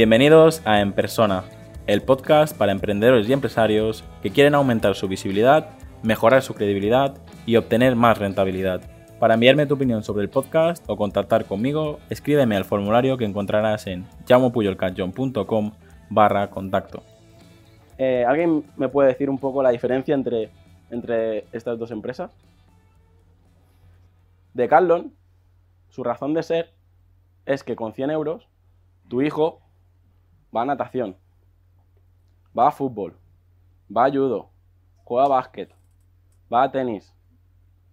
Bienvenidos a En Persona, el podcast para emprendedores y empresarios que quieren aumentar su visibilidad, mejorar su credibilidad y obtener más rentabilidad. Para enviarme tu opinión sobre el podcast o contactar conmigo, escríbeme al formulario que encontrarás en llamopuyolcanchon.com barra contacto. Eh, ¿Alguien me puede decir un poco la diferencia entre, entre estas dos empresas? Decathlon, su razón de ser es que con 100 euros tu hijo va a natación, va a fútbol, va a judo, juega a básquet, va a tenis.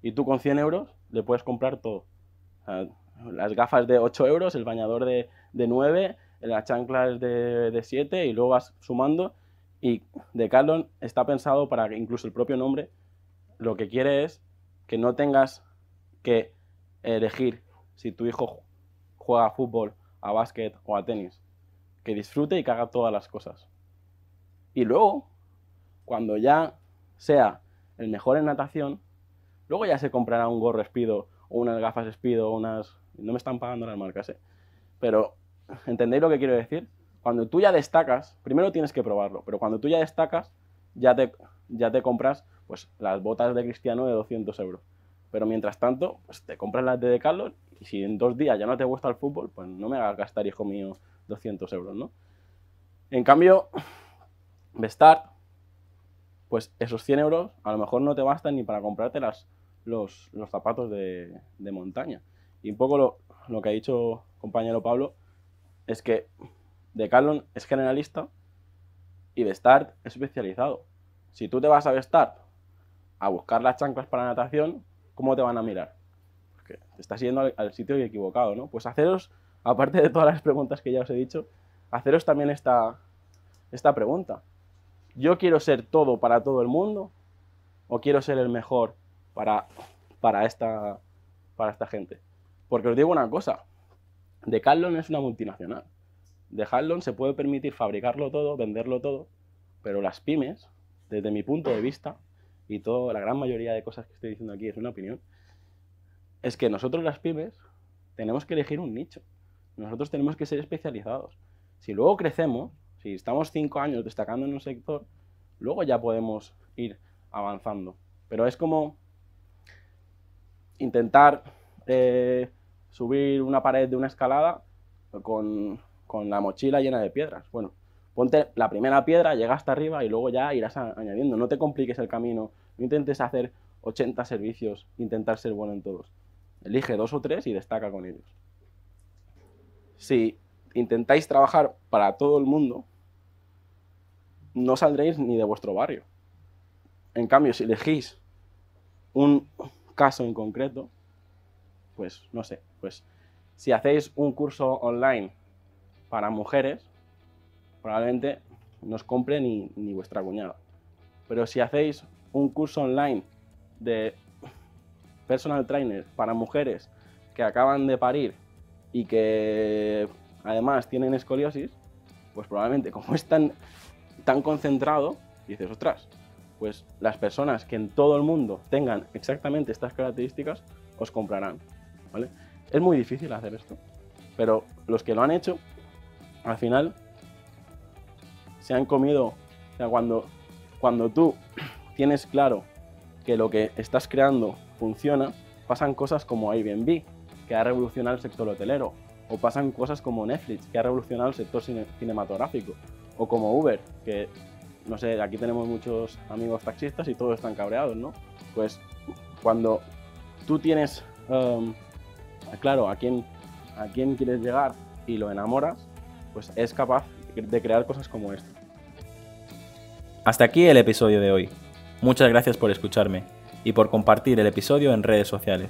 Y tú con 100 euros le puedes comprar todo. las gafas de 8 euros, el bañador de, 9, las chanclas de, de 7 y luego vas sumando. Y Decathlon está pensado para que incluso el propio nombre lo que quiere es que no tengas que elegir si tu hijo juega a fútbol, a básquet o a tenis que disfrute y que haga todas las cosas. Y luego, cuando ya sea el mejor en natación, luego ya se comprará un gorro espido o unas gafas espido o unas... No me están pagando las marcas, ¿eh? Pero, ¿entendéis lo que quiero decir? Cuando tú ya destacas, primero tienes que probarlo, pero cuando tú ya destacas, ya te, ya te compras pues, las botas de Cristiano de 200 euros. Pero mientras tanto, pues, te compras las de Decathlon y si en dos días ya no te gusta el fútbol, pues no me hagas gastar, hijo mío, 200 euros, ¿no? En cambio, Bestart, pues esos 100 euros a lo mejor no te bastan ni para comprarte las, los, zapatos de, montaña. Y un poco lo, lo, que ha dicho compañero Pablo es que Decathlon es generalista y Bestart es especializado. Si tú te vas a Bestart a buscar las chanclas para natación, ¿cómo te van a mirar? Porque te estás yendo al, al sitio equivocado, ¿no? Pues haceros aparte de todas las preguntas que ya os he dicho, haceros también esta, esta pregunta. ¿Yo quiero ser todo para todo el mundo o quiero ser el mejor para, para, esta, para esta gente? Porque os digo una cosa, Decathlon es una multinacional. Decathlon se puede permitir fabricarlo todo, venderlo todo, pero las pymes, desde mi punto de vista, y toda la gran mayoría de cosas que estoy diciendo aquí es una opinión, es que nosotros las pymes tenemos que elegir un nicho. Nosotros tenemos que ser especializados. Si luego crecemos, si estamos cinco años destacando en un sector, luego ya podemos ir avanzando. Pero es como intentar eh, subir una pared de una escalada con, con, la mochila llena de piedras. Bueno, ponte la primera piedra, llega hasta arriba y luego ya irás añadiendo. No te compliques el camino, no intentes hacer 80 servicios, intentar ser bueno en todos. Elige dos o tres y destaca con ellos si intentáis trabajar para todo el mundo, no saldréis ni de vuestro barrio. En cambio, si elegís un caso en concreto, pues no sé, pues si hacéis un curso online para mujeres, probablemente no os compre ni, ni vuestra cuñada. Pero si hacéis un curso online de personal trainer para mujeres que acaban de parir y que además tienen escoliosis, pues probablemente como es tan, tan concentrado, dices, ostras, pues las personas que en todo el mundo tengan exactamente estas características, os comprarán. ¿vale? Es muy difícil hacer esto, pero los que lo han hecho, al final, se han comido, o sea, cuando, cuando tú tienes claro que lo que estás creando funciona, pasan cosas como Airbnb, que ha revolucionado el sector hotelero, o pasan cosas como Netflix, que ha revolucionado el sector cinematográfico, o como Uber, que, no sé, aquí tenemos muchos amigos taxistas y todos están cabreados, ¿no? Pues cuando tú tienes um, claro a quién, a quién quieres llegar y lo enamoras, pues es capaz de crear cosas como esta. Hasta aquí el episodio de hoy. Muchas gracias por escucharme y por compartir el episodio en redes sociales.